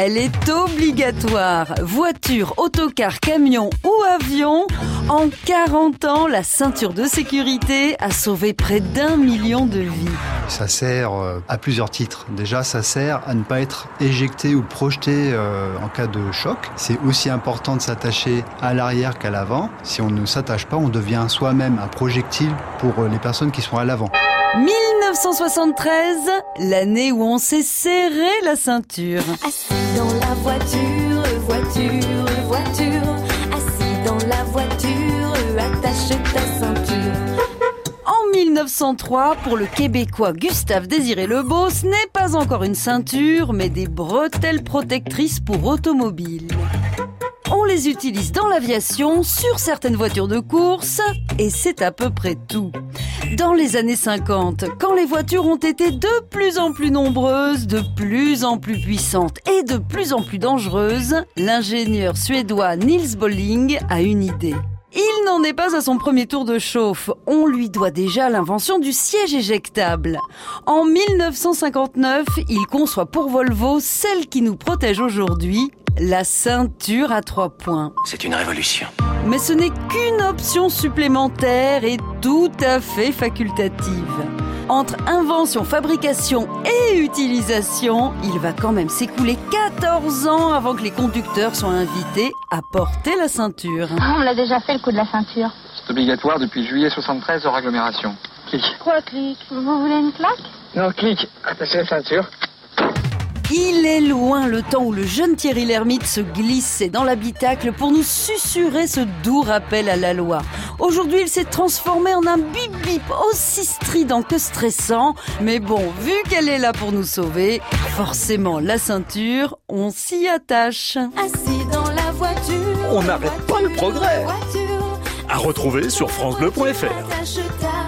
Elle est obligatoire. Voiture, autocar, camion ou avion. En 40 ans, la ceinture de sécurité a sauvé près d'un million de vies. Ça sert euh, à plusieurs titres. Déjà, ça sert à ne pas être éjecté ou projeté euh, en cas de choc. C'est aussi important de s'attacher à l'arrière qu'à l'avant. Si on ne s'attache pas, on devient soi-même un projectile pour euh, les personnes qui sont à l'avant. 1973, l'année où on s'est serré la ceinture. Assis dans la voiture, voiture, voiture. Assis dans la voiture, attache ta ceinture. En 1903, pour le Québécois Gustave Désiré Lebeau, ce n'est pas encore une ceinture, mais des bretelles protectrices pour automobiles. On les utilise dans l'aviation, sur certaines voitures de course, et c'est à peu près tout. Dans les années 50, quand les voitures ont été de plus en plus nombreuses, de plus en plus puissantes et de plus en plus dangereuses, l'ingénieur suédois Niels Bolling a une idée. Il n'en est pas à son premier tour de chauffe. On lui doit déjà l'invention du siège éjectable. En 1959, il conçoit pour Volvo celle qui nous protège aujourd'hui, la ceinture à trois points. C'est une révolution. Mais ce n'est qu'une option supplémentaire et tout à fait facultative. Entre invention, fabrication et utilisation, il va quand même s'écouler 14 ans avant que les conducteurs soient invités à porter la ceinture. Ah, on l'a déjà fait le coup de la ceinture. C'est obligatoire depuis juillet 73 hors agglomération. Clic. Quoi, clic Vous voulez une claque? Non, clic. Attachez la ceinture. Il est loin le temps où le jeune Thierry Lhermitte se glissait dans l'habitacle pour nous susurrer ce doux rappel à la loi. Aujourd'hui, il s'est transformé en un bip-bip aussi strident que stressant. Mais bon, vu qu'elle est là pour nous sauver, forcément la ceinture, on s'y attache. Assis dans la voiture. On n'arrête pas le progrès. Voiture, À retrouver sur FranceBleu.fr.